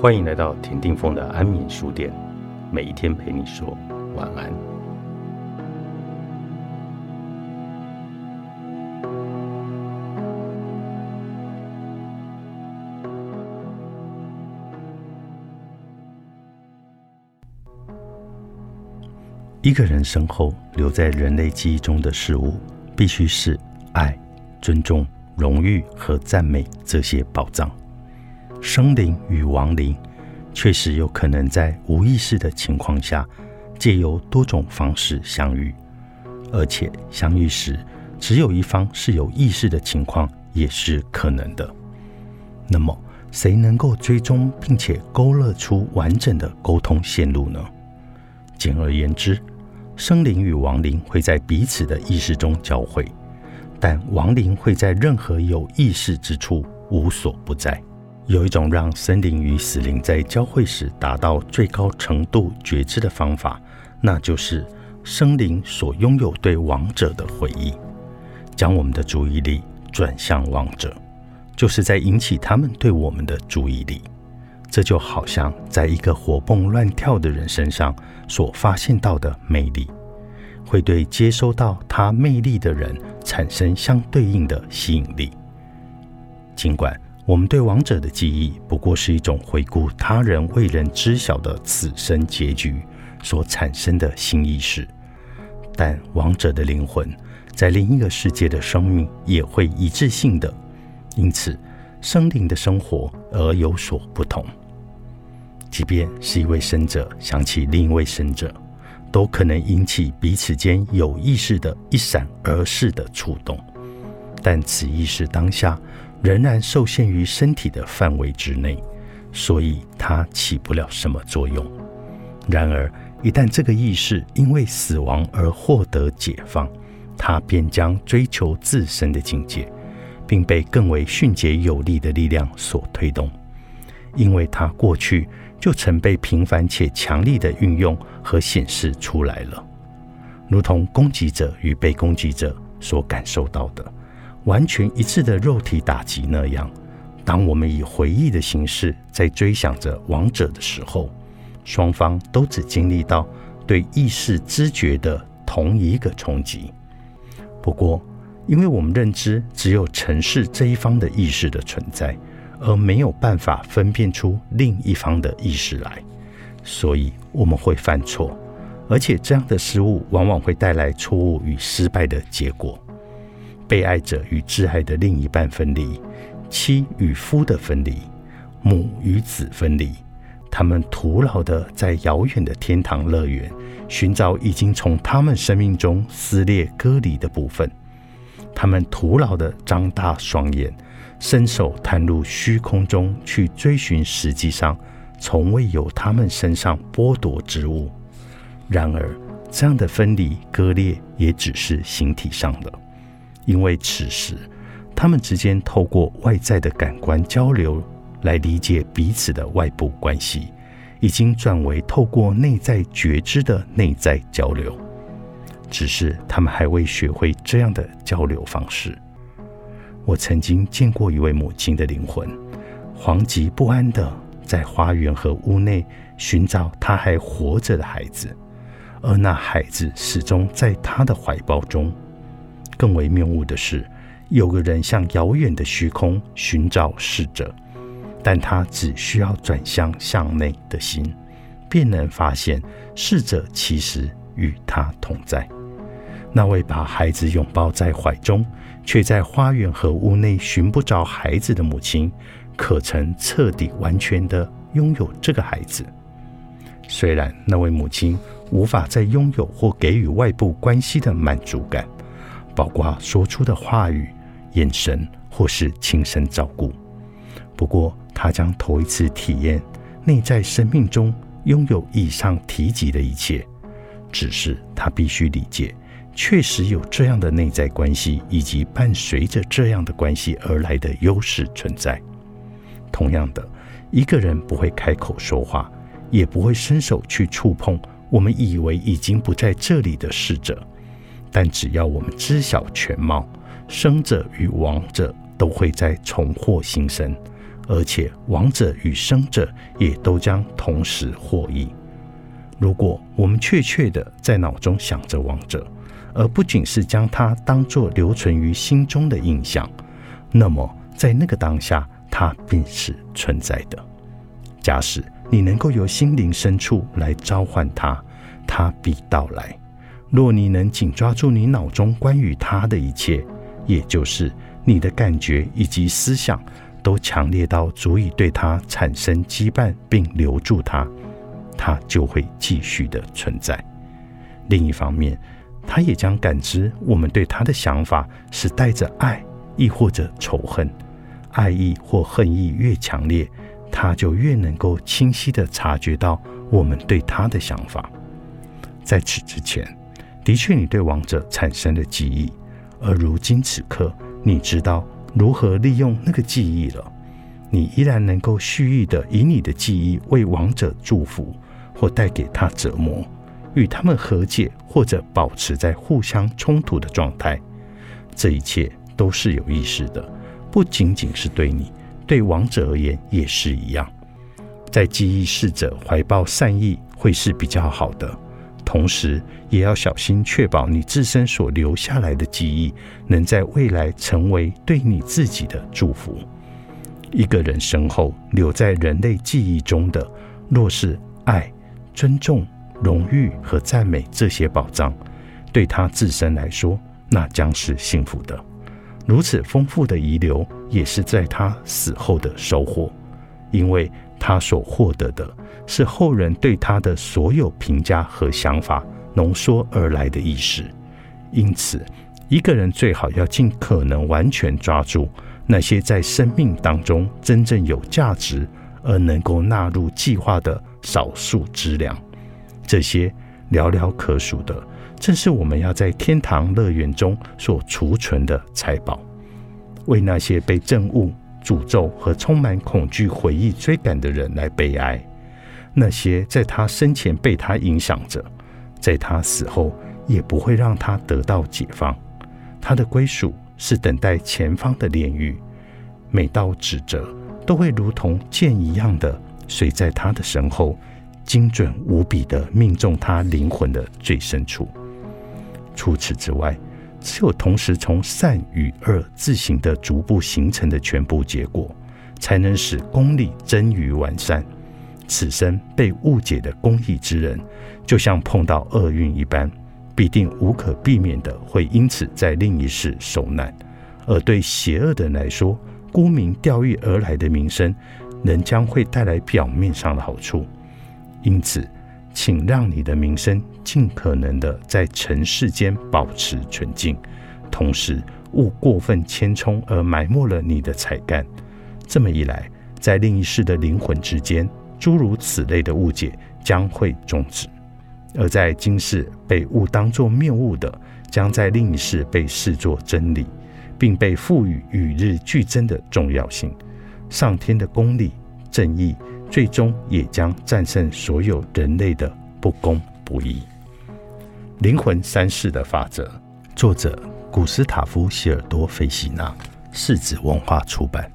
欢迎来到田定峰的安眠书店，每一天陪你说晚安。一个人身后留在人类记忆中的事物，必须是爱、尊重、荣誉和赞美这些宝藏。生灵与亡灵确实有可能在无意识的情况下，借由多种方式相遇，而且相遇时只有一方是有意识的情况也是可能的。那么，谁能够追踪并且勾勒出完整的沟通线路呢？简而言之。生灵与亡灵会在彼此的意识中交汇，但亡灵会在任何有意识之处无所不在。有一种让生灵与死灵在交汇时达到最高程度觉知的方法，那就是生灵所拥有对亡者的回忆，将我们的注意力转向亡者，就是在引起他们对我们的注意力。这就好像在一个活蹦乱跳的人身上所发现到的魅力，会对接收到他魅力的人产生相对应的吸引力。尽管我们对亡者的记忆不过是一种回顾他人未人知晓的此生结局所产生的新意识，但亡者的灵魂在另一个世界的生命也会一致性的，因此生灵的生活而有所不同。即便是一位生者想起另一位生者，都可能引起彼此间有意识的一闪而逝的触动，但此意识当下仍然受限于身体的范围之内，所以它起不了什么作用。然而，一旦这个意识因为死亡而获得解放，它便将追求自身的境界，并被更为迅捷有力的力量所推动，因为它过去。就曾被频繁且强力的运用和显示出来了，如同攻击者与被攻击者所感受到的完全一致的肉体打击那样。当我们以回忆的形式在追想着亡者的时候，双方都只经历到对意识知觉的同一个冲击。不过，因为我们认知只有城市这一方的意识的存在。而没有办法分辨出另一方的意识来，所以我们会犯错，而且这样的失误往往会带来错误与失败的结果。被爱者与挚爱的另一半分离，妻与夫的分离，母与子分离，他们徒劳的在遥远的天堂乐园寻找已经从他们生命中撕裂割离的部分，他们徒劳的张大双眼。伸手探入虚空中去追寻，实际上从未有他们身上剥夺之物。然而，这样的分离割裂也只是形体上的，因为此时他们之间透过外在的感官交流来理解彼此的外部关系，已经转为透过内在觉知的内在交流。只是他们还未学会这样的交流方式。我曾经见过一位母亲的灵魂，惶急不安的在花园和屋内寻找他还活着的孩子，而那孩子始终在他的怀抱中。更为谬误的是，有个人向遥远的虚空寻找逝者，但他只需要转向向内的心，便能发现逝者其实与他同在。那位把孩子拥抱在怀中。却在花园和屋内寻不着孩子的母亲，可曾彻底完全的拥有这个孩子？虽然那位母亲无法再拥有或给予外部关系的满足感，包括说出的话语、眼神或是亲身照顾，不过他将头一次体验内在生命中拥有以上提及的一切。只是他必须理解。确实有这样的内在关系，以及伴随着这样的关系而来的优势存在。同样的，一个人不会开口说话，也不会伸手去触碰我们以为已经不在这里的逝者，但只要我们知晓全貌，生者与亡者都会在重获新生，而且亡者与生者也都将同时获益。如果我们确切的在脑中想着亡者，而不仅是将它当作留存于心中的印象，那么在那个当下，它便是存在的。假使你能够由心灵深处来召唤它，它必到来。若你能紧抓住你脑中关于他的一切，也就是你的感觉以及思想。都强烈到足以对它产生羁绊，并留住它，它就会继续的存在。另一方面，它也将感知我们对它的想法是带着爱，亦或者仇恨。爱意或恨意越强烈，它就越能够清晰的察觉到我们对它的想法。在此之前，的确你对王者产生了记忆，而如今此刻，你知道。如何利用那个记忆了？你依然能够蓄意的以你的记忆为亡者祝福，或带给他折磨，与他们和解，或者保持在互相冲突的状态。这一切都是有意识的，不仅仅是对你，对亡者而言也是一样。在记忆逝者怀抱善意，会是比较好的。同时，也要小心确保你自身所留下来的记忆，能在未来成为对你自己的祝福。一个人身后留在人类记忆中的，若是爱、尊重、荣誉和赞美这些宝藏，对他自身来说，那将是幸福的。如此丰富的遗留，也是在他死后的收获，因为他所获得的。是后人对他的所有评价和想法浓缩而来的意识。因此，一个人最好要尽可能完全抓住那些在生命当中真正有价值而能够纳入计划的少数资粮。这些寥寥可数的，正是我们要在天堂乐园中所储存的财宝。为那些被憎恶、诅咒和充满恐惧回忆追赶的人来悲哀。那些在他生前被他影响着，在他死后也不会让他得到解放。他的归属是等待前方的炼狱。每道指责都会如同箭一样的随在他的身后，精准无比的命中他灵魂的最深处。除此之外，只有同时从善与恶自行的逐步形成的全部结果，才能使功利臻于完善。此生被误解的公益之人，就像碰到厄运一般，必定无可避免的会因此在另一世受难。而对邪恶的人来说，沽名钓誉而来的名声，仍将会带来表面上的好处。因此，请让你的名声尽可能的在尘世间保持纯净，同时勿过分谦冲而埋没了你的才干。这么一来，在另一世的灵魂之间。诸如此类的误解将会终止，而在今世被误当作谬误的，将在另一世被视作真理，并被赋予与日俱增的重要性。上天的公理正义，最终也将战胜所有人类的不公不义。灵魂三世的法则，作者古斯塔夫·希尔多·菲希纳，世子文化出版。